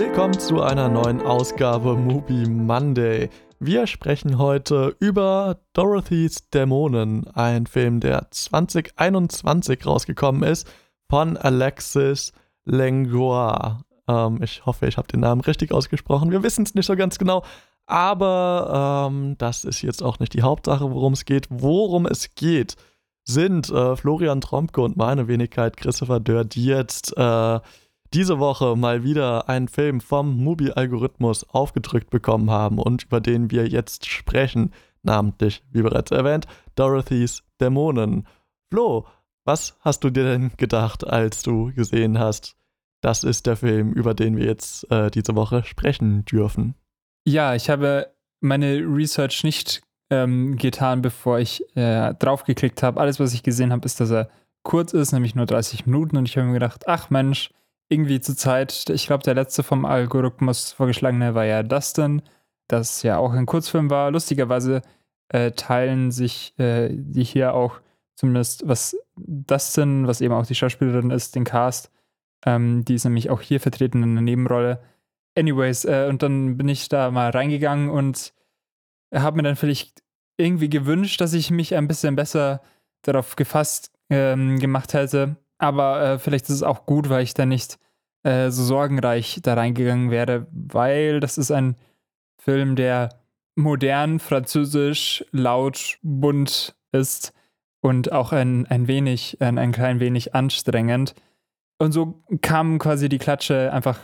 Willkommen zu einer neuen Ausgabe Movie Monday. Wir sprechen heute über Dorothy's Dämonen, ein Film, der 2021 rausgekommen ist von Alexis Langlois. Ähm, ich hoffe, ich habe den Namen richtig ausgesprochen. Wir wissen es nicht so ganz genau, aber ähm, das ist jetzt auch nicht die Hauptsache, worum es geht. Worum es geht, sind äh, Florian Tromke und meine Wenigkeit Christopher Dörr, die jetzt äh, diese Woche mal wieder einen Film vom Mubi-Algorithmus aufgedrückt bekommen haben und über den wir jetzt sprechen, namentlich, wie bereits erwähnt, Dorothy's Dämonen. Flo, was hast du dir denn gedacht, als du gesehen hast, das ist der Film, über den wir jetzt äh, diese Woche sprechen dürfen? Ja, ich habe meine Research nicht ähm, getan, bevor ich äh, draufgeklickt habe. Alles, was ich gesehen habe, ist, dass er kurz ist, nämlich nur 30 Minuten. Und ich habe mir gedacht, ach Mensch, irgendwie zur Zeit, ich glaube, der letzte vom Algorithmus vorgeschlagene war ja Dustin, das ja auch ein Kurzfilm war. Lustigerweise äh, teilen sich äh, die hier auch zumindest, was Dustin, was eben auch die Schauspielerin ist, den Cast. Ähm, die ist nämlich auch hier vertreten in einer Nebenrolle. Anyways, äh, und dann bin ich da mal reingegangen und habe mir dann vielleicht irgendwie gewünscht, dass ich mich ein bisschen besser darauf gefasst ähm, gemacht hätte, aber äh, vielleicht ist es auch gut, weil ich da nicht äh, so sorgenreich da reingegangen wäre, weil das ist ein Film, der modern, französisch, laut, bunt ist und auch ein, ein wenig, ein, ein klein wenig anstrengend. Und so kam quasi die Klatsche einfach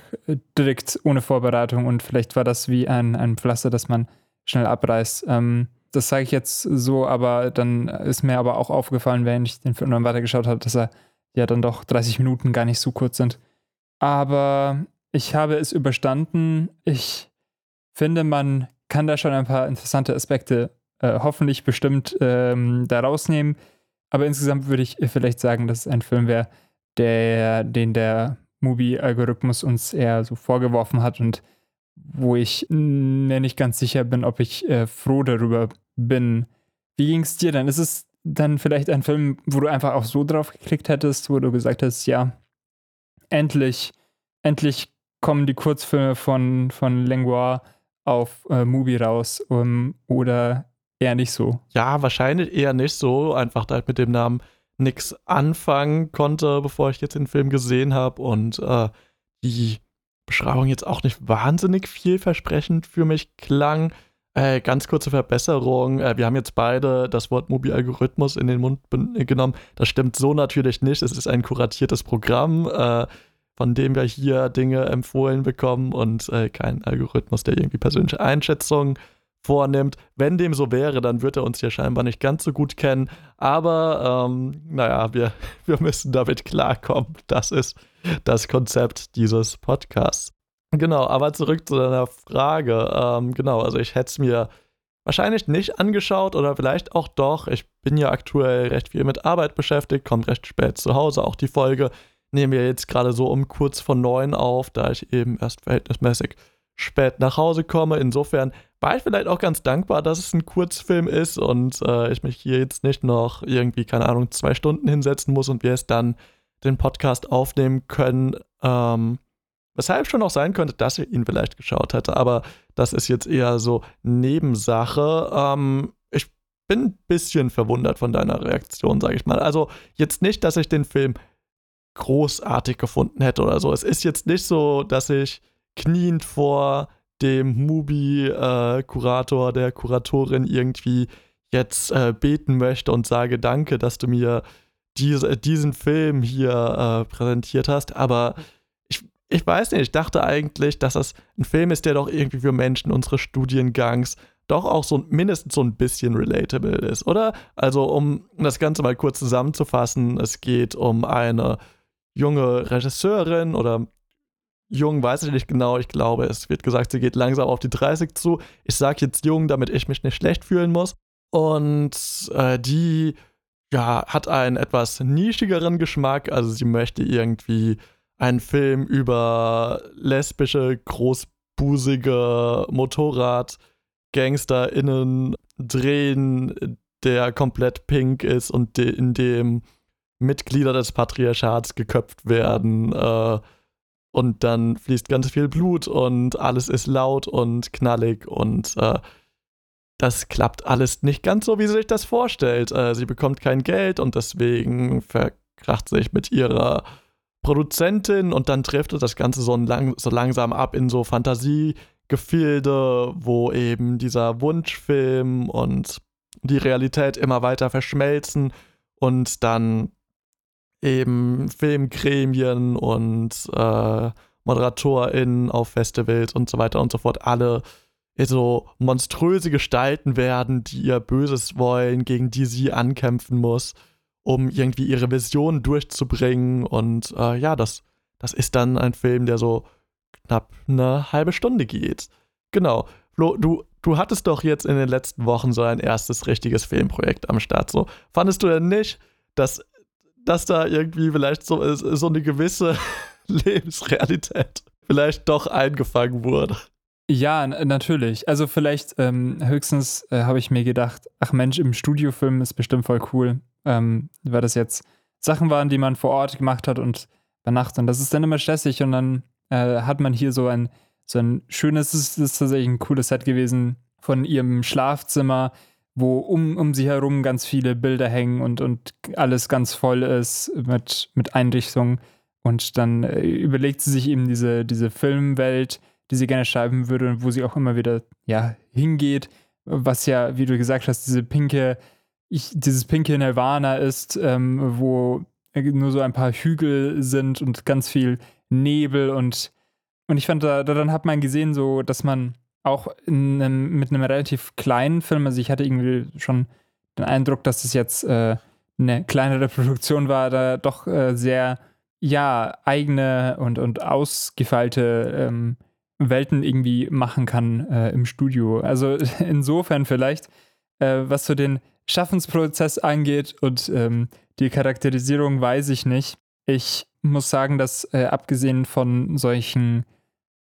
direkt ohne Vorbereitung und vielleicht war das wie ein, ein Pflaster, das man schnell abreißt. Ähm, das sage ich jetzt so, aber dann ist mir aber auch aufgefallen, während ich den Film dann weitergeschaut habe, dass er ja dann doch 30 Minuten gar nicht so kurz sind. Aber ich habe es überstanden. Ich finde, man kann da schon ein paar interessante Aspekte äh, hoffentlich bestimmt ähm, da rausnehmen. Aber insgesamt würde ich vielleicht sagen, dass es ein Film wäre, der, den der Movie-Algorithmus uns eher so vorgeworfen hat und wo ich mir nicht ganz sicher bin, ob ich äh, froh darüber bin. Wie ging es dir denn? Ist es dann vielleicht ein Film, wo du einfach auch so drauf geklickt hättest, wo du gesagt hast, ja, endlich, endlich kommen die Kurzfilme von, von Langlois auf äh, Movie raus um, oder eher nicht so? Ja, wahrscheinlich eher nicht so, einfach da ich mit dem Namen nichts anfangen konnte, bevor ich jetzt den Film gesehen habe und äh, die Beschreibung jetzt auch nicht wahnsinnig vielversprechend für mich klang. Äh, ganz kurze Verbesserung. Äh, wir haben jetzt beide das Wort Mobi-Algorithmus in den Mund genommen. Das stimmt so natürlich nicht. Es ist ein kuratiertes Programm, äh, von dem wir hier Dinge empfohlen bekommen und äh, kein Algorithmus, der irgendwie persönliche Einschätzungen vornimmt. Wenn dem so wäre, dann wird er uns ja scheinbar nicht ganz so gut kennen. Aber ähm, naja, wir, wir müssen damit klarkommen. Das ist das Konzept dieses Podcasts. Genau, aber zurück zu deiner Frage. Ähm, genau, also ich hätte es mir wahrscheinlich nicht angeschaut oder vielleicht auch doch. Ich bin ja aktuell recht viel mit Arbeit beschäftigt, komme recht spät zu Hause. Auch die Folge nehmen wir jetzt gerade so um kurz vor neun auf, da ich eben erst verhältnismäßig spät nach Hause komme. Insofern war ich vielleicht auch ganz dankbar, dass es ein Kurzfilm ist und äh, ich mich hier jetzt nicht noch irgendwie, keine Ahnung, zwei Stunden hinsetzen muss und wir es dann den Podcast aufnehmen können. Ähm, Weshalb schon auch sein könnte, dass ich ihn vielleicht geschaut hätte, aber das ist jetzt eher so Nebensache. Ähm, ich bin ein bisschen verwundert von deiner Reaktion, sage ich mal. Also jetzt nicht, dass ich den Film großartig gefunden hätte oder so. Es ist jetzt nicht so, dass ich kniend vor dem Mubi-Kurator, äh, der Kuratorin irgendwie jetzt äh, beten möchte und sage, danke, dass du mir diese, diesen Film hier äh, präsentiert hast, aber ich weiß nicht, ich dachte eigentlich, dass das ein Film ist, der doch irgendwie für Menschen unseres Studiengangs doch auch so mindestens so ein bisschen relatable ist, oder? Also, um das Ganze mal kurz zusammenzufassen, es geht um eine junge Regisseurin oder jung, weiß ich nicht genau, ich glaube, es wird gesagt, sie geht langsam auf die 30 zu. Ich sage jetzt jung, damit ich mich nicht schlecht fühlen muss. Und äh, die ja, hat einen etwas nischigeren Geschmack, also sie möchte irgendwie ein Film über lesbische, großbusige Motorrad-GangsterInnen drehen, der komplett pink ist und de in dem Mitglieder des Patriarchats geköpft werden. Äh, und dann fließt ganz viel Blut und alles ist laut und knallig und äh, das klappt alles nicht ganz so, wie sie sich das vorstellt. Äh, sie bekommt kein Geld und deswegen verkracht sich mit ihrer Produzentin und dann trifft das Ganze so, lang, so langsam ab in so Fantasiegefilde, wo eben dieser Wunschfilm und die Realität immer weiter verschmelzen und dann eben Filmgremien und äh, ModeratorInnen auf Festivals und so weiter und so fort alle so monströse Gestalten werden, die ihr Böses wollen, gegen die sie ankämpfen muss, um irgendwie ihre Vision durchzubringen. Und äh, ja, das, das ist dann ein Film, der so knapp eine halbe Stunde geht. Genau. Flo, du, du hattest doch jetzt in den letzten Wochen so ein erstes richtiges Filmprojekt am Start. So, fandest du denn nicht, dass, dass da irgendwie vielleicht so, so eine gewisse Lebensrealität vielleicht doch eingefangen wurde? Ja, natürlich. Also vielleicht ähm, höchstens äh, habe ich mir gedacht, ach Mensch, im Studiofilm ist bestimmt voll cool, ähm, weil das jetzt Sachen waren, die man vor Ort gemacht hat und bei Nacht. Und das ist dann immer stressig und dann äh, hat man hier so ein, so ein schönes, das ist tatsächlich ein cooles Set gewesen von ihrem Schlafzimmer, wo um, um sie herum ganz viele Bilder hängen und, und alles ganz voll ist mit, mit Einrichtungen. Und dann äh, überlegt sie sich eben diese, diese Filmwelt, die sie gerne schreiben würde und wo sie auch immer wieder ja, hingeht, was ja, wie du gesagt hast, diese pinke, ich, dieses pinke Nirvana ist, ähm, wo nur so ein paar Hügel sind und ganz viel Nebel und, und ich fand, da, dann hat man gesehen, so, dass man auch einem, mit einem relativ kleinen Film, also ich hatte irgendwie schon den Eindruck, dass es jetzt äh, eine kleinere Produktion war, da doch äh, sehr, ja, eigene und, und ausgefeilte ähm, Welten irgendwie machen kann äh, im Studio. Also insofern vielleicht, äh, was so den Schaffensprozess angeht und ähm, die Charakterisierung weiß ich nicht. Ich muss sagen, dass äh, abgesehen von solchen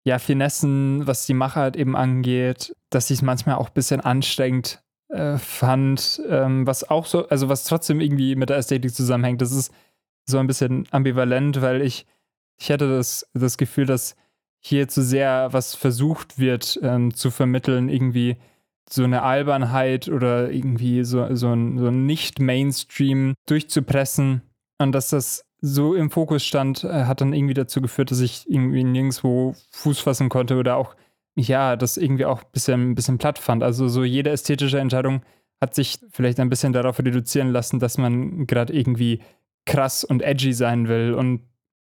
ja, Finessen, was die Machart eben angeht, dass ich es manchmal auch ein bisschen anstrengend äh, fand, ähm, was auch so, also was trotzdem irgendwie mit der Ästhetik zusammenhängt. Das ist so ein bisschen ambivalent, weil ich, ich hatte das, das Gefühl, dass hier zu sehr was versucht wird ähm, zu vermitteln, irgendwie so eine Albernheit oder irgendwie so, so ein, so ein Nicht-Mainstream durchzupressen. Und dass das so im Fokus stand, äh, hat dann irgendwie dazu geführt, dass ich irgendwie nirgendwo Fuß fassen konnte oder auch, ja, das irgendwie auch ein bisschen, ein bisschen platt fand. Also so jede ästhetische Entscheidung hat sich vielleicht ein bisschen darauf reduzieren lassen, dass man gerade irgendwie krass und edgy sein will. Und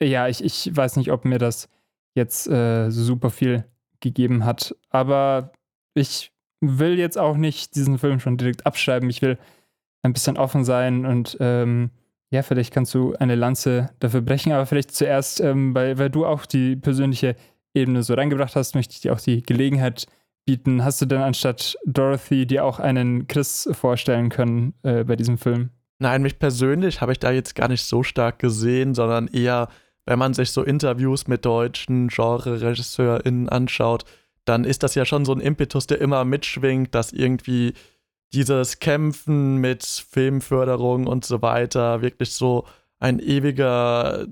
ja, ich, ich weiß nicht, ob mir das jetzt äh, super viel gegeben hat. Aber ich will jetzt auch nicht diesen Film schon direkt abschreiben. Ich will ein bisschen offen sein und ähm, ja, vielleicht kannst du eine Lanze dafür brechen, aber vielleicht zuerst, ähm, weil, weil du auch die persönliche Ebene so reingebracht hast, möchte ich dir auch die Gelegenheit bieten. Hast du denn anstatt Dorothy dir auch einen Chris vorstellen können äh, bei diesem Film? Nein, mich persönlich habe ich da jetzt gar nicht so stark gesehen, sondern eher wenn man sich so Interviews mit deutschen Genre-RegisseurInnen anschaut, dann ist das ja schon so ein Impetus, der immer mitschwingt, dass irgendwie dieses Kämpfen mit Filmförderung und so weiter wirklich so ein ewiger,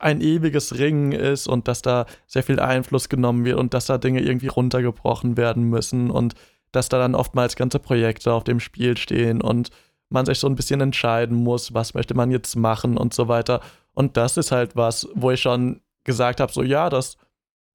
ein ewiges Ringen ist und dass da sehr viel Einfluss genommen wird und dass da Dinge irgendwie runtergebrochen werden müssen und dass da dann oftmals ganze Projekte auf dem Spiel stehen und man sich so ein bisschen entscheiden muss, was möchte man jetzt machen und so weiter. Und das ist halt was, wo ich schon gesagt habe, so ja, das,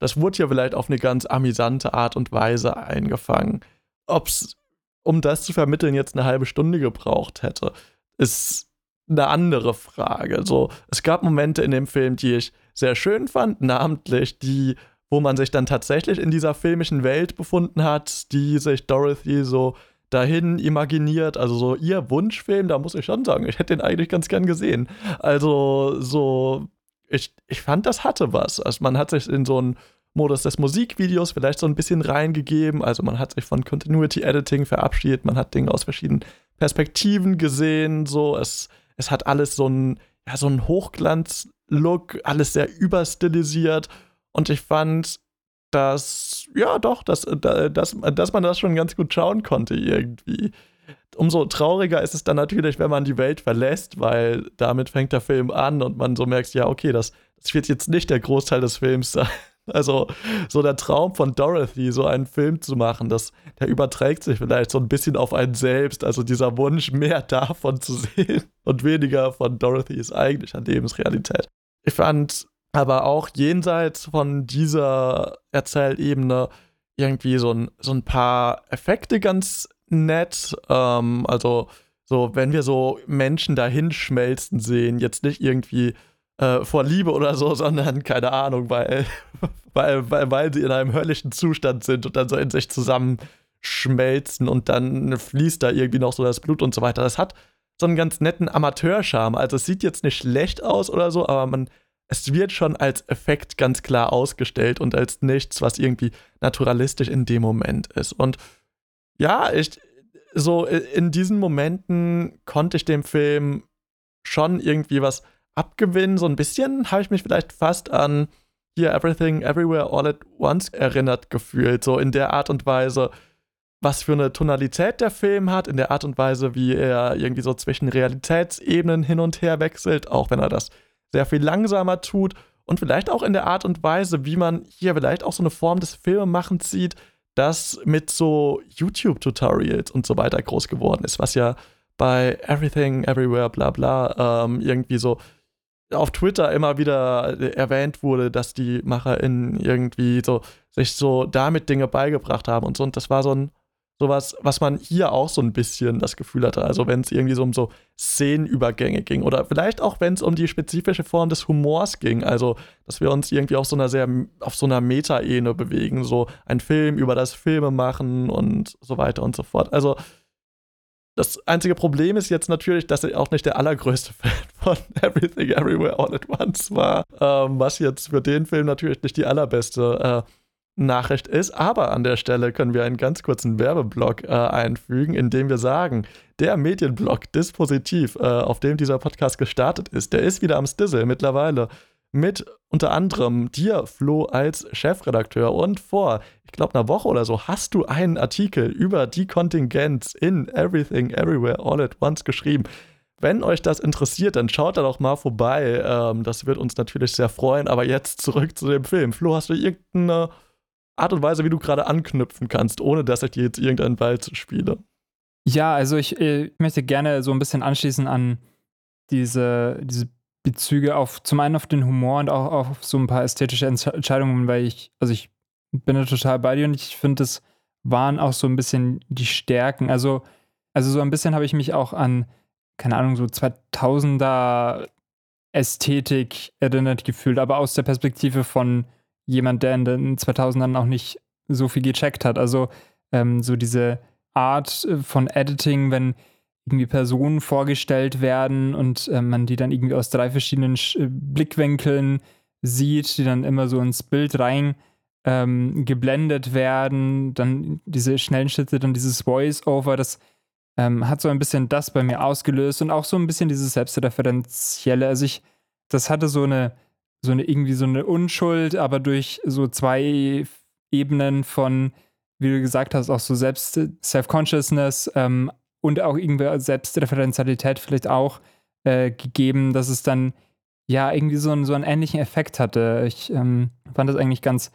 das wurde ja vielleicht auf eine ganz amüsante Art und Weise eingefangen. Ob es, um das zu vermitteln, jetzt eine halbe Stunde gebraucht hätte, ist eine andere Frage. So, es gab Momente in dem Film, die ich sehr schön fand, namentlich die, wo man sich dann tatsächlich in dieser filmischen Welt befunden hat, die sich Dorothy so dahin imaginiert. Also so ihr Wunschfilm, da muss ich schon sagen, ich hätte den eigentlich ganz gern gesehen. Also so, ich, ich fand, das hatte was. Also man hat sich in so einen Modus des Musikvideos vielleicht so ein bisschen reingegeben. Also man hat sich von Continuity Editing verabschiedet, man hat Dinge aus verschiedenen Perspektiven gesehen. So, es, es hat alles so einen, ja, so einen Hochglanz-Look, alles sehr überstilisiert. Und ich fand, dass, ja doch, dass, dass, dass man das schon ganz gut schauen konnte irgendwie. Umso trauriger ist es dann natürlich, wenn man die Welt verlässt, weil damit fängt der Film an und man so merkt, ja, okay, das, es wird jetzt nicht der Großteil des Films sein. Also, so der Traum von Dorothy, so einen Film zu machen, das, der überträgt sich vielleicht so ein bisschen auf einen selbst. Also, dieser Wunsch, mehr davon zu sehen und weniger von Dorothy ist eigentlich eine Lebensrealität. Ich fand aber auch jenseits von dieser Erzählebene irgendwie so ein, so ein paar Effekte ganz nett. Ähm, also, so, wenn wir so Menschen dahin schmelzen sehen, jetzt nicht irgendwie äh, vor Liebe oder so, sondern keine Ahnung, weil, weil, weil, weil sie in einem höllischen Zustand sind und dann so in sich zusammenschmelzen und dann fließt da irgendwie noch so das Blut und so weiter. Das hat so einen ganz netten Amateurscharme. Also es sieht jetzt nicht schlecht aus oder so, aber man, es wird schon als Effekt ganz klar ausgestellt und als nichts, was irgendwie naturalistisch in dem Moment ist. Und ja, ich, so in diesen Momenten konnte ich dem Film schon irgendwie was abgewinnen. So ein bisschen habe ich mich vielleicht fast an hier Everything Everywhere All at Once erinnert gefühlt. So in der Art und Weise, was für eine Tonalität der Film hat, in der Art und Weise, wie er irgendwie so zwischen Realitätsebenen hin und her wechselt, auch wenn er das sehr viel langsamer tut. Und vielleicht auch in der Art und Weise, wie man hier vielleicht auch so eine Form des Filmemachens sieht, das mit so YouTube-Tutorials und so weiter groß geworden ist, was ja bei Everything, Everywhere, bla bla, ähm, irgendwie so auf Twitter immer wieder erwähnt wurde, dass die MacherInnen irgendwie so sich so damit Dinge beigebracht haben und so. Und das war so ein sowas, was man hier auch so ein bisschen das Gefühl hatte. Also wenn es irgendwie so um so Szenenübergänge ging oder vielleicht auch wenn es um die spezifische Form des Humors ging. Also dass wir uns irgendwie auf so einer sehr auf so einer Metaebene bewegen, so ein Film über das Filme machen und so weiter und so fort. Also das einzige Problem ist jetzt natürlich, dass ich auch nicht der allergrößte Fan von Everything Everywhere All at Once war, ähm, was jetzt für den Film natürlich nicht die allerbeste äh, Nachricht ist. Aber an der Stelle können wir einen ganz kurzen Werbeblock äh, einfügen, in dem wir sagen, der Medienblog Dispositiv, äh, auf dem dieser Podcast gestartet ist, der ist wieder am Stizzle mittlerweile mit unter anderem dir, Flo, als Chefredakteur. Und vor, ich glaube, einer Woche oder so hast du einen Artikel über die Kontingenz in Everything, Everywhere, All at Once geschrieben. Wenn euch das interessiert, dann schaut da doch mal vorbei. Ähm, das wird uns natürlich sehr freuen. Aber jetzt zurück zu dem Film. Flo, hast du irgendeine Art und Weise, wie du gerade anknüpfen kannst, ohne dass ich dir jetzt irgendeinen Ball spiele? Ja, also ich, äh, ich möchte gerne so ein bisschen anschließen an diese, diese Bezüge auf zum einen auf den Humor und auch auf so ein paar ästhetische Entscheidungen, weil ich, also ich bin da total bei dir und ich finde, das waren auch so ein bisschen die Stärken. Also, also so ein bisschen habe ich mich auch an, keine Ahnung, so 2000er Ästhetik erinnert gefühlt, aber aus der Perspektive von jemand, der in den 2000ern auch nicht so viel gecheckt hat. Also ähm, so diese Art äh, von Editing, wenn irgendwie Personen vorgestellt werden und äh, man die dann irgendwie aus drei verschiedenen Sch äh, Blickwinkeln sieht, die dann immer so ins Bild rein ähm, geblendet werden, dann diese schnellen Schritte, dann dieses Voice-Over, das ähm, hat so ein bisschen das bei mir ausgelöst und auch so ein bisschen dieses Selbstreferenzielle. Also ich, das hatte so eine, so eine irgendwie so eine Unschuld, aber durch so zwei Ebenen von, wie du gesagt hast, auch so Selbst Self-Consciousness, ähm, und auch irgendwie Selbstreferenzialität vielleicht auch äh, gegeben, dass es dann ja irgendwie so, einen, so einen ähnlichen Effekt hatte. Ich ähm, fand das eigentlich ganz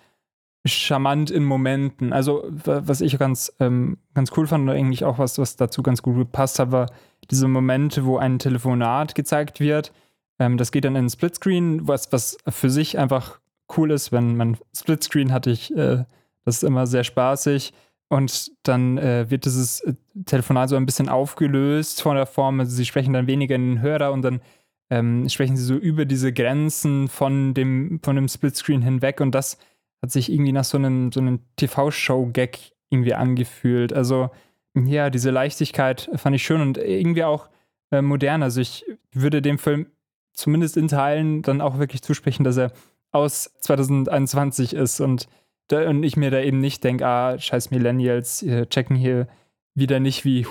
charmant in Momenten. Also, was ich ganz, ähm, ganz cool fand und eigentlich auch was, was dazu ganz gut gepasst hat, war diese Momente, wo ein Telefonat gezeigt wird. Ähm, das geht dann in Splitscreen, was, was für sich einfach cool ist, wenn man Splitscreen hatte ich, äh, das ist immer sehr spaßig. Und dann äh, wird dieses äh, Telefonat so ein bisschen aufgelöst von der Form. Also sie sprechen dann weniger in den Hörer und dann ähm, sprechen sie so über diese Grenzen von dem, von dem Splitscreen hinweg. Und das hat sich irgendwie nach so einem, so einem TV-Show-Gag irgendwie angefühlt. Also ja, diese Leichtigkeit fand ich schön und irgendwie auch äh, modern. Also ich würde dem Film zumindest in Teilen dann auch wirklich zusprechen, dass er aus 2021 ist und und ich mir da eben nicht denke, ah, scheiß Millennials checken hier wieder nicht, wie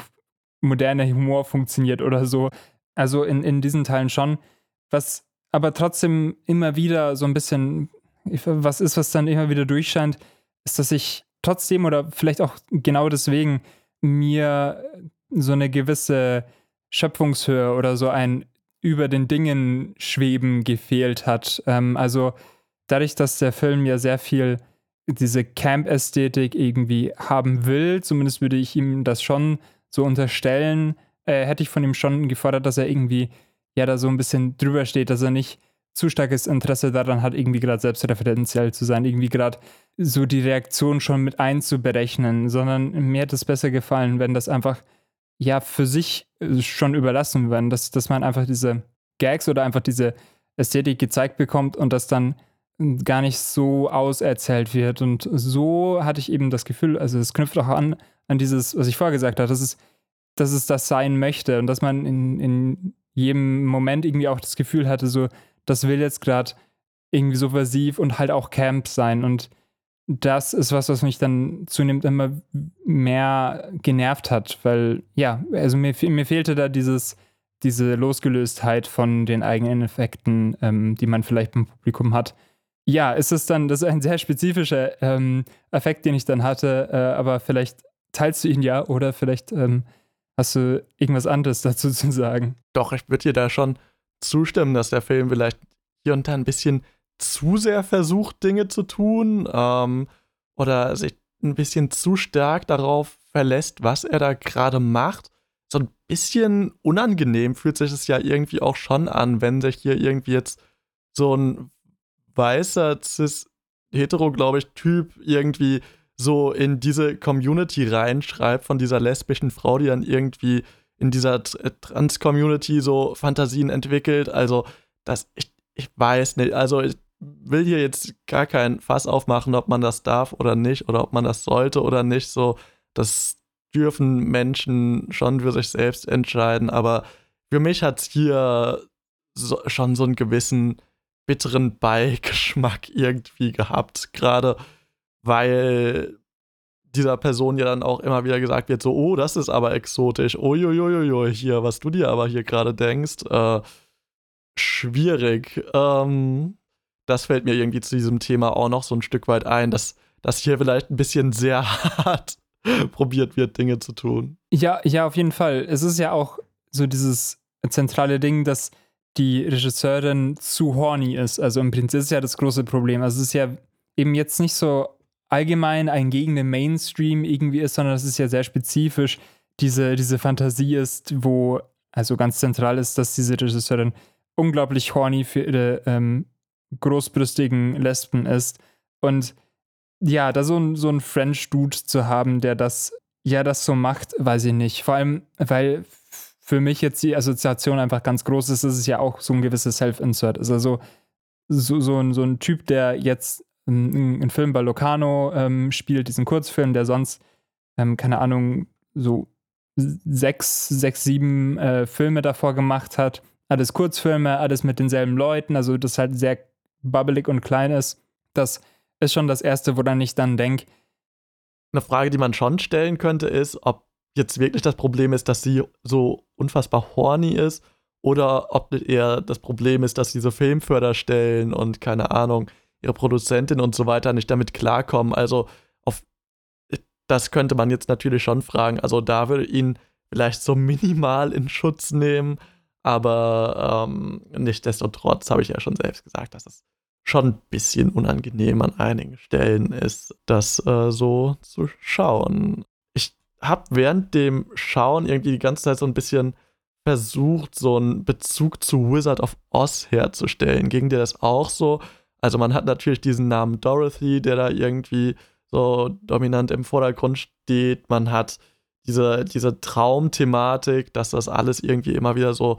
moderner Humor funktioniert oder so. Also in, in diesen Teilen schon. Was aber trotzdem immer wieder so ein bisschen, was ist, was dann immer wieder durchscheint, ist, dass ich trotzdem oder vielleicht auch genau deswegen mir so eine gewisse Schöpfungshöhe oder so ein über den Dingen schweben gefehlt hat. Ähm, also dadurch, dass der Film ja sehr viel diese Camp-Ästhetik irgendwie haben will, zumindest würde ich ihm das schon so unterstellen, äh, hätte ich von ihm schon gefordert, dass er irgendwie ja da so ein bisschen drüber steht, dass er nicht zu starkes Interesse daran hat, irgendwie gerade selbstreferenziell zu sein, irgendwie gerade so die Reaktion schon mit einzuberechnen, sondern mir hätte es besser gefallen, wenn das einfach ja für sich äh, schon überlassen werden, dass, dass man einfach diese Gags oder einfach diese Ästhetik gezeigt bekommt und das dann gar nicht so auserzählt wird. Und so hatte ich eben das Gefühl, also es knüpft auch an, an dieses, was ich vorher gesagt habe, dass es, dass es das sein möchte und dass man in, in jedem Moment irgendwie auch das Gefühl hatte, so, das will jetzt gerade irgendwie subversiv und halt auch Camp sein. Und das ist was, was mich dann zunehmend immer mehr genervt hat, weil ja, also mir, mir fehlte da dieses, diese Losgelöstheit von den eigenen Effekten, ähm, die man vielleicht beim Publikum hat. Ja, ist es dann, das ist ein sehr spezifischer ähm, Effekt, den ich dann hatte, äh, aber vielleicht teilst du ihn ja oder vielleicht ähm, hast du irgendwas anderes dazu zu sagen. Doch, ich würde dir da schon zustimmen, dass der Film vielleicht hier und da ein bisschen zu sehr versucht, Dinge zu tun ähm, oder sich ein bisschen zu stark darauf verlässt, was er da gerade macht. So ein bisschen unangenehm fühlt sich es ja irgendwie auch schon an, wenn sich hier irgendwie jetzt so ein weißer, cis, hetero, glaube ich, Typ irgendwie so in diese Community reinschreibt von dieser lesbischen Frau, die dann irgendwie in dieser äh, Trans-Community so Fantasien entwickelt. Also, das, ich, ich weiß nicht. Also, ich will hier jetzt gar kein Fass aufmachen, ob man das darf oder nicht oder ob man das sollte oder nicht. So, das dürfen Menschen schon für sich selbst entscheiden. Aber für mich hat es hier so, schon so einen gewissen bitteren Beigeschmack irgendwie gehabt. Gerade weil dieser Person ja dann auch immer wieder gesagt wird, so, oh, das ist aber exotisch, uiuiuiui, hier, was du dir aber hier gerade denkst, äh, schwierig. Ähm, das fällt mir irgendwie zu diesem Thema auch noch so ein Stück weit ein, dass, dass hier vielleicht ein bisschen sehr hart probiert wird, Dinge zu tun. Ja, ja, auf jeden Fall. Es ist ja auch so dieses zentrale Ding, dass die Regisseurin zu horny ist. Also im Prinzip ist ja das große Problem. Also es ist ja eben jetzt nicht so allgemein ein gegen den Mainstream irgendwie ist, sondern es ist ja sehr spezifisch diese, diese Fantasie ist, wo also ganz zentral ist, dass diese Regisseurin unglaublich horny für ihre ähm, großbrüstigen Lesben ist. Und ja, da so ein, so ein French-Dude zu haben, der das, ja, das so macht, weiß ich nicht. Vor allem, weil für mich jetzt die Assoziation einfach ganz groß ist, ist es ja auch so ein gewisses Self-Insert. Also so, so, so, ein, so ein Typ, der jetzt einen Film bei Locarno ähm, spielt, diesen Kurzfilm, der sonst, ähm, keine Ahnung, so sechs, sechs, sieben äh, Filme davor gemacht hat. Alles Kurzfilme, alles mit denselben Leuten, also das halt sehr bubbelig und klein ist. Das ist schon das Erste, woran ich dann denke. Eine Frage, die man schon stellen könnte, ist, ob jetzt wirklich das Problem ist, dass sie so unfassbar horny ist oder ob eher das Problem ist, dass diese Filmförderstellen und keine Ahnung, ihre Produzentin und so weiter nicht damit klarkommen. Also auf das könnte man jetzt natürlich schon fragen. Also da würde ich ihn vielleicht so minimal in Schutz nehmen, aber ähm, nichtsdestotrotz habe ich ja schon selbst gesagt, dass es schon ein bisschen unangenehm an einigen Stellen ist, das äh, so zu schauen habe während dem Schauen irgendwie die ganze Zeit so ein bisschen versucht, so einen Bezug zu Wizard of Oz herzustellen. Ging dir das auch so? Also man hat natürlich diesen Namen Dorothy, der da irgendwie so dominant im Vordergrund steht. Man hat diese, diese Traumthematik, dass das alles irgendwie immer wieder so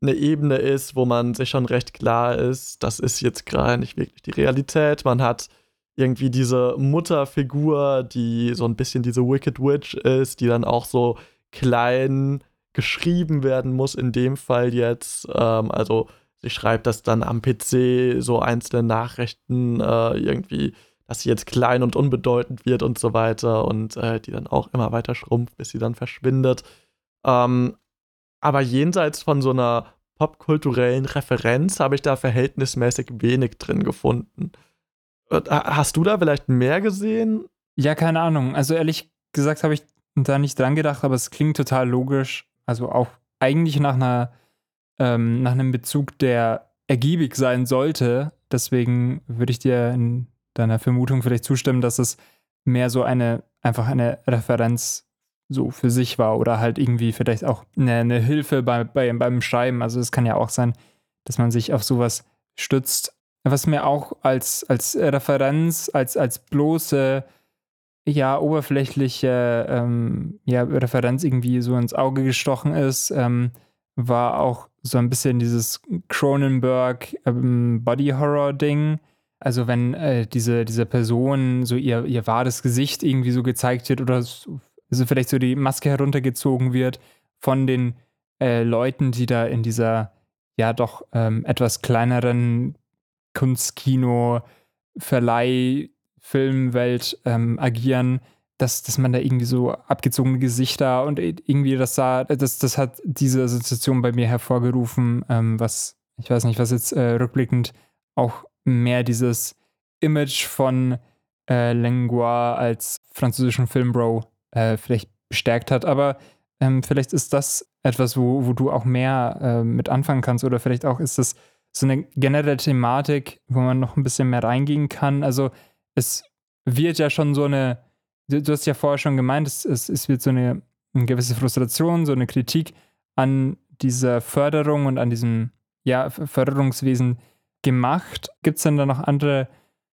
eine Ebene ist, wo man sich schon recht klar ist, das ist jetzt gerade nicht wirklich die Realität. Man hat irgendwie diese Mutterfigur, die so ein bisschen diese Wicked Witch ist, die dann auch so klein geschrieben werden muss, in dem Fall jetzt. Ähm, also sie schreibt das dann am PC, so einzelne Nachrichten äh, irgendwie, dass sie jetzt klein und unbedeutend wird und so weiter und äh, die dann auch immer weiter schrumpft, bis sie dann verschwindet. Ähm, aber jenseits von so einer popkulturellen Referenz habe ich da verhältnismäßig wenig drin gefunden. Äh, hast du da vielleicht mehr gesehen? Ja, keine Ahnung. Also ehrlich gesagt habe ich da nicht dran gedacht, aber es klingt total logisch. Also auch eigentlich nach einer ähm, nach einem Bezug, der ergiebig sein sollte. Deswegen würde ich dir in deiner Vermutung vielleicht zustimmen, dass es mehr so eine, einfach eine Referenz so für sich war oder halt irgendwie vielleicht auch eine, eine Hilfe bei, bei, beim Schreiben. Also es kann ja auch sein, dass man sich auf sowas stützt. Was mir auch als, als Referenz, als, als bloße, ja, oberflächliche ähm, ja, Referenz irgendwie so ins Auge gestochen ist, ähm, war auch so ein bisschen dieses Cronenberg ähm, Body Horror Ding. Also wenn äh, diese, diese Person so ihr, ihr wahres Gesicht irgendwie so gezeigt wird oder so, also vielleicht so die Maske heruntergezogen wird von den äh, Leuten, die da in dieser ja doch ähm, etwas kleineren Kunstkino, Verleih, Filmwelt ähm, agieren, dass, dass man da irgendwie so abgezogene Gesichter und irgendwie das sah, das, das hat diese Assoziation bei mir hervorgerufen, ähm, was, ich weiß nicht, was jetzt äh, rückblickend auch mehr dieses Image von äh, Langlois als französischen Filmbro äh, vielleicht bestärkt hat. Aber ähm, vielleicht ist das etwas, wo, wo du auch mehr äh, mit anfangen kannst oder vielleicht auch ist das so eine generelle Thematik, wo man noch ein bisschen mehr reingehen kann. Also es wird ja schon so eine, du, du hast ja vorher schon gemeint, es, es, es wird so eine, eine gewisse Frustration, so eine Kritik an dieser Förderung und an diesem ja, Förderungswesen gemacht. Gibt es denn da noch andere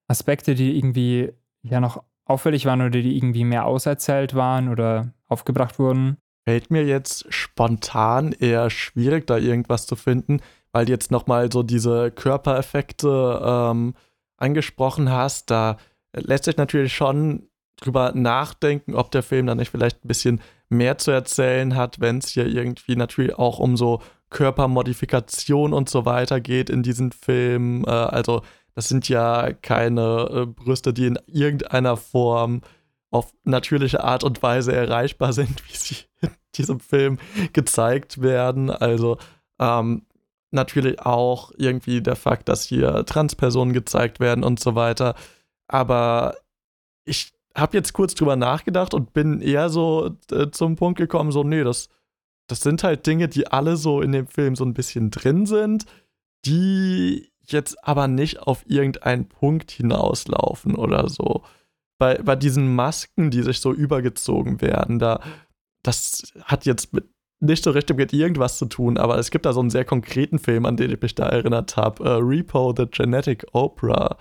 Aspekte, die irgendwie ja noch auffällig waren oder die irgendwie mehr auserzählt waren oder aufgebracht wurden? Fällt mir jetzt spontan eher schwierig, da irgendwas zu finden, weil du jetzt nochmal so diese Körpereffekte ähm, angesprochen hast. Da lässt sich natürlich schon drüber nachdenken, ob der Film dann nicht vielleicht ein bisschen mehr zu erzählen hat, wenn es hier irgendwie natürlich auch um so Körpermodifikation und so weiter geht in diesem Film. Äh, also das sind ja keine äh, Brüste, die in irgendeiner Form auf natürliche Art und Weise erreichbar sind, wie sie in diesem Film gezeigt werden. Also ähm, natürlich auch irgendwie der Fakt, dass hier Transpersonen gezeigt werden und so weiter. Aber ich habe jetzt kurz drüber nachgedacht und bin eher so äh, zum Punkt gekommen, so, nee, das, das sind halt Dinge, die alle so in dem Film so ein bisschen drin sind, die jetzt aber nicht auf irgendeinen Punkt hinauslaufen oder so. Bei, bei diesen Masken, die sich so übergezogen werden, da, das hat jetzt mit, nicht so richtig mit irgendwas zu tun, aber es gibt da so einen sehr konkreten Film, an den ich mich da erinnert habe: uh, Repo, The Genetic Opera.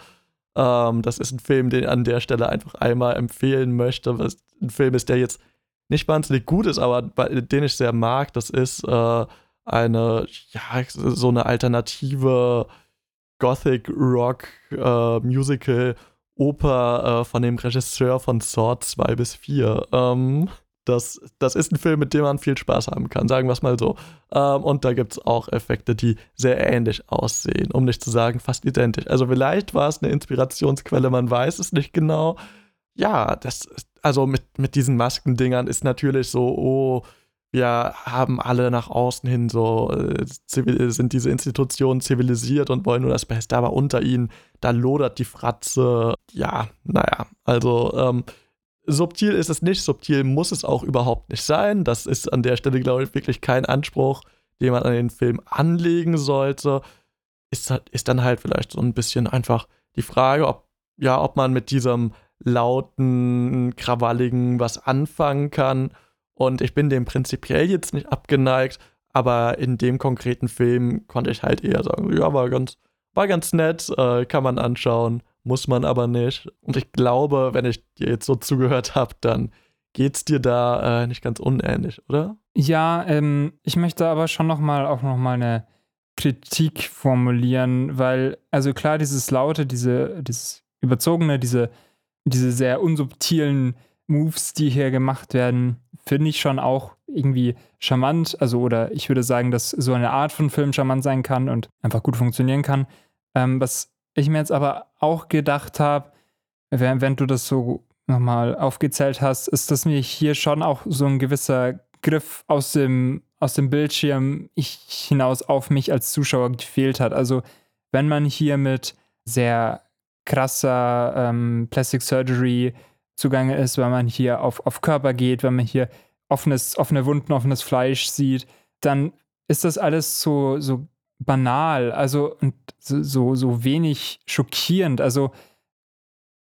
Ähm, das ist ein Film, den ich an der Stelle einfach einmal empfehlen möchte, was ein Film ist, der jetzt nicht wahnsinnig gut ist, aber den ich sehr mag. Das ist äh, eine, ja, so eine alternative Gothic Rock äh, Musical Oper äh, von dem Regisseur von Sword 2 bis 4. Ähm, das, das ist ein Film, mit dem man viel Spaß haben kann, sagen wir es mal so. Ähm, und da gibt es auch Effekte, die sehr ähnlich aussehen, um nicht zu sagen fast identisch. Also vielleicht war es eine Inspirationsquelle, man weiß es nicht genau. Ja, das, also mit, mit diesen Maskendingern ist natürlich so, oh, wir haben alle nach außen hin so, äh, sind diese Institutionen zivilisiert und wollen nur das Beste, aber unter ihnen, da lodert die Fratze. Ja, naja, also ähm, subtil ist es nicht, subtil muss es auch überhaupt nicht sein. Das ist an der Stelle, glaube ich, wirklich kein Anspruch, den man an den Film anlegen sollte. Ist, ist dann halt vielleicht so ein bisschen einfach die Frage, ob, ja, ob man mit diesem lauten, krawalligen was anfangen kann und ich bin dem prinzipiell jetzt nicht abgeneigt, aber in dem konkreten Film konnte ich halt eher sagen, ja, war ganz, war ganz nett, äh, kann man anschauen, muss man aber nicht. Und ich glaube, wenn ich dir jetzt so zugehört habe, dann geht's dir da äh, nicht ganz unähnlich, oder? Ja, ähm, ich möchte aber schon noch mal auch noch mal eine Kritik formulieren, weil also klar dieses laute, diese dieses überzogene, diese diese sehr unsubtilen Moves, die hier gemacht werden, finde ich schon auch irgendwie charmant. Also, oder ich würde sagen, dass so eine Art von Film charmant sein kann und einfach gut funktionieren kann. Ähm, was ich mir jetzt aber auch gedacht habe, während, während du das so nochmal aufgezählt hast, ist, dass mir hier schon auch so ein gewisser Griff aus dem, aus dem Bildschirm hinaus auf mich als Zuschauer gefehlt hat. Also, wenn man hier mit sehr krasser ähm, Plastic Surgery zugange ist, wenn man hier auf, auf Körper geht, wenn man hier offenes, offene Wunden, offenes Fleisch sieht, dann ist das alles so, so banal, also und so, so wenig schockierend. Also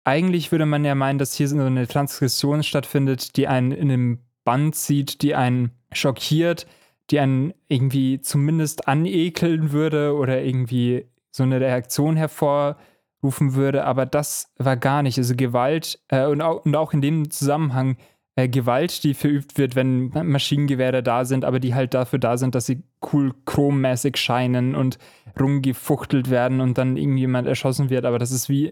eigentlich würde man ja meinen, dass hier so eine Transgression stattfindet, die einen in einem Band zieht, die einen schockiert, die einen irgendwie zumindest anekeln würde oder irgendwie so eine Reaktion hervorrufen würde. Aber das war gar nicht. Also Gewalt äh, und, auch, und auch in dem Zusammenhang äh, Gewalt, die verübt wird, wenn Maschinengewehre da sind, aber die halt dafür da sind, dass sie cool chrommäßig scheinen und rumgefuchtelt werden und dann irgendjemand erschossen wird. Aber das ist wie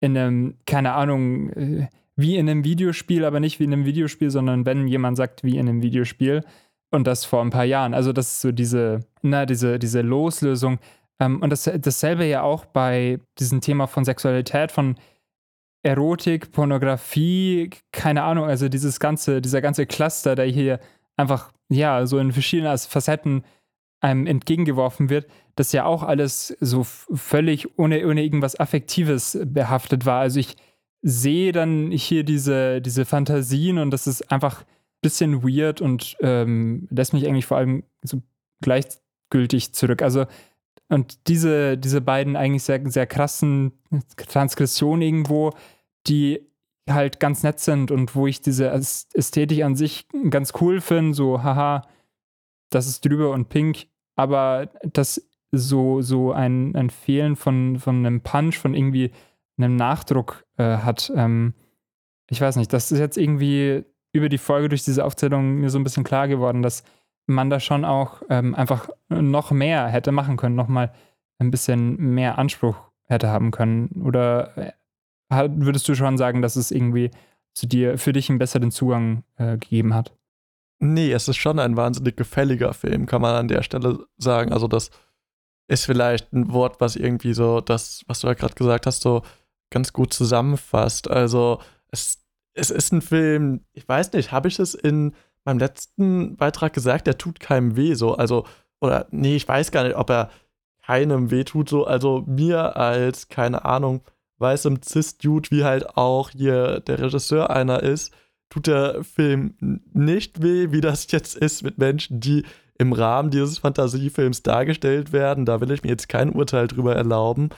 in einem, keine Ahnung, äh, wie in einem Videospiel, aber nicht wie in einem Videospiel, sondern wenn jemand sagt, wie in einem Videospiel. Und das vor ein paar Jahren. Also, das ist so diese, na, diese, diese Loslösung. Ähm, und das, dasselbe ja auch bei diesem Thema von Sexualität, von Erotik, Pornografie, keine Ahnung, also dieses ganze, dieser ganze Cluster, der hier einfach, ja, so in verschiedenen Facetten einem entgegengeworfen wird, das ja auch alles so völlig ohne, ohne irgendwas Affektives behaftet war. Also ich sehe dann hier diese, diese Fantasien und das ist einfach ein bisschen weird und ähm, lässt mich eigentlich vor allem so gleichgültig zurück. Also und diese, diese beiden eigentlich sehr, sehr krassen Transgressionen irgendwo, die halt ganz nett sind und wo ich diese Ästhetik an sich ganz cool finde, so haha, das ist drüber und pink, aber das so, so ein, ein Fehlen von, von einem Punch, von irgendwie einem Nachdruck äh, hat. Ähm, ich weiß nicht, das ist jetzt irgendwie über die Folge durch diese Aufzählung mir so ein bisschen klar geworden, dass man da schon auch ähm, einfach noch mehr hätte machen können, noch mal ein bisschen mehr Anspruch hätte haben können. Oder äh, würdest du schon sagen, dass es irgendwie zu dir, für dich einen besseren Zugang äh, gegeben hat? Nee, es ist schon ein wahnsinnig gefälliger Film, kann man an der Stelle sagen. Also, das ist vielleicht ein Wort, was irgendwie so das, was du ja gerade gesagt hast, so ganz gut zusammenfasst. Also, es, es ist ein Film, ich weiß nicht, habe ich es in meinem letzten Beitrag gesagt, der tut keinem weh, so. Also, oder nee, ich weiß gar nicht, ob er keinem weh tut, so. Also, mir als, keine Ahnung, weißem Cis-Dude, wie halt auch hier der Regisseur einer ist, tut der Film nicht weh, wie das jetzt ist mit Menschen, die im Rahmen dieses Fantasiefilms dargestellt werden. Da will ich mir jetzt kein Urteil drüber erlauben.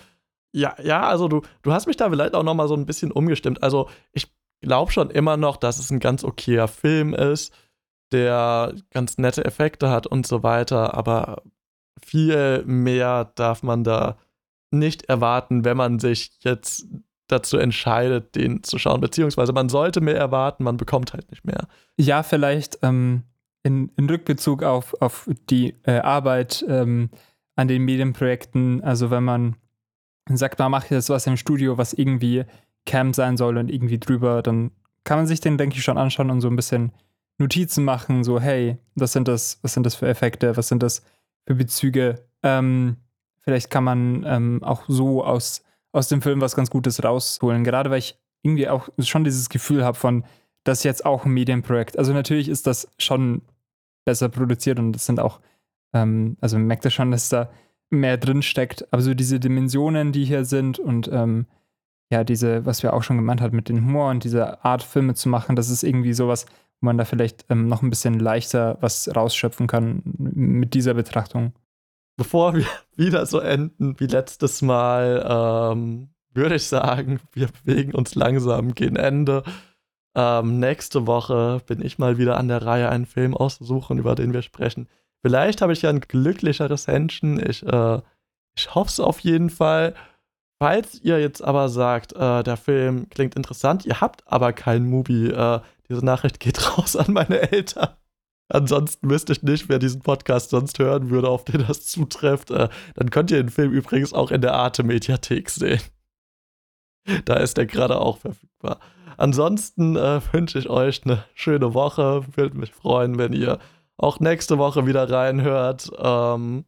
Ja, ja, also du, du hast mich da vielleicht auch noch mal so ein bisschen umgestimmt. Also ich glaube schon immer noch, dass es ein ganz okayer Film ist, der ganz nette Effekte hat und so weiter, aber viel mehr darf man da nicht erwarten, wenn man sich jetzt dazu entscheidet, den zu schauen. Beziehungsweise man sollte mehr erwarten, man bekommt halt nicht mehr. Ja, vielleicht ähm, in, in, Rückbezug auf, auf die äh, Arbeit ähm, an den Medienprojekten, also wenn man sagt, man macht jetzt was im Studio, was irgendwie Cam sein soll und irgendwie drüber, dann kann man sich den, denke ich, schon anschauen und so ein bisschen Notizen machen, so, hey, was sind das, was sind das für Effekte, was sind das für Bezüge? Ähm, vielleicht kann man ähm, auch so aus, aus dem Film was ganz Gutes rausholen. Gerade weil ich irgendwie auch schon dieses Gefühl habe von, das ist jetzt auch ein Medienprojekt. Also natürlich ist das schon besser produziert und es sind auch, ähm, also man merkt ja schon, dass da mehr drin steckt. Aber so diese Dimensionen, die hier sind und ähm, ja, diese, was wir auch schon gemeint haben mit dem Humor und diese Art Filme zu machen, das ist irgendwie sowas, wo man da vielleicht ähm, noch ein bisschen leichter was rausschöpfen kann mit dieser Betrachtung bevor wir wieder so enden wie letztes Mal, ähm, würde ich sagen, wir bewegen uns langsam gegen Ende. Ähm, nächste Woche bin ich mal wieder an der Reihe, einen Film auszusuchen, über den wir sprechen. Vielleicht habe ich ja ein glücklicheres Händchen. Ich, äh, ich hoffe es auf jeden Fall. Falls ihr jetzt aber sagt, äh, der Film klingt interessant, ihr habt aber kein Mubi, äh, diese Nachricht geht raus an meine Eltern. Ansonsten wüsste ich nicht, wer diesen Podcast sonst hören würde, auf den das zutrifft. Äh, dann könnt ihr den Film übrigens auch in der Arte-Mediathek sehen. Da ist er gerade auch verfügbar. Ansonsten äh, wünsche ich euch eine schöne Woche. Würde mich freuen, wenn ihr auch nächste Woche wieder reinhört. Ähm,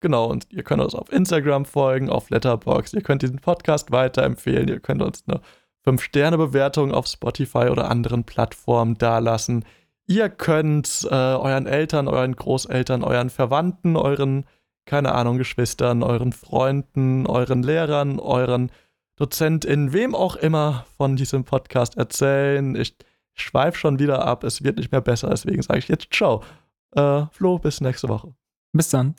genau, und ihr könnt uns auf Instagram folgen, auf Letterboxd. Ihr könnt diesen Podcast weiterempfehlen. Ihr könnt uns eine 5-Sterne-Bewertung auf Spotify oder anderen Plattformen dalassen. Ihr könnt äh, euren Eltern, euren Großeltern, euren Verwandten, euren, keine Ahnung, Geschwistern, euren Freunden, euren Lehrern, euren DozentInnen, wem auch immer von diesem Podcast erzählen. Ich schweife schon wieder ab, es wird nicht mehr besser, deswegen sage ich jetzt ciao. Äh, Flo, bis nächste Woche. Bis dann.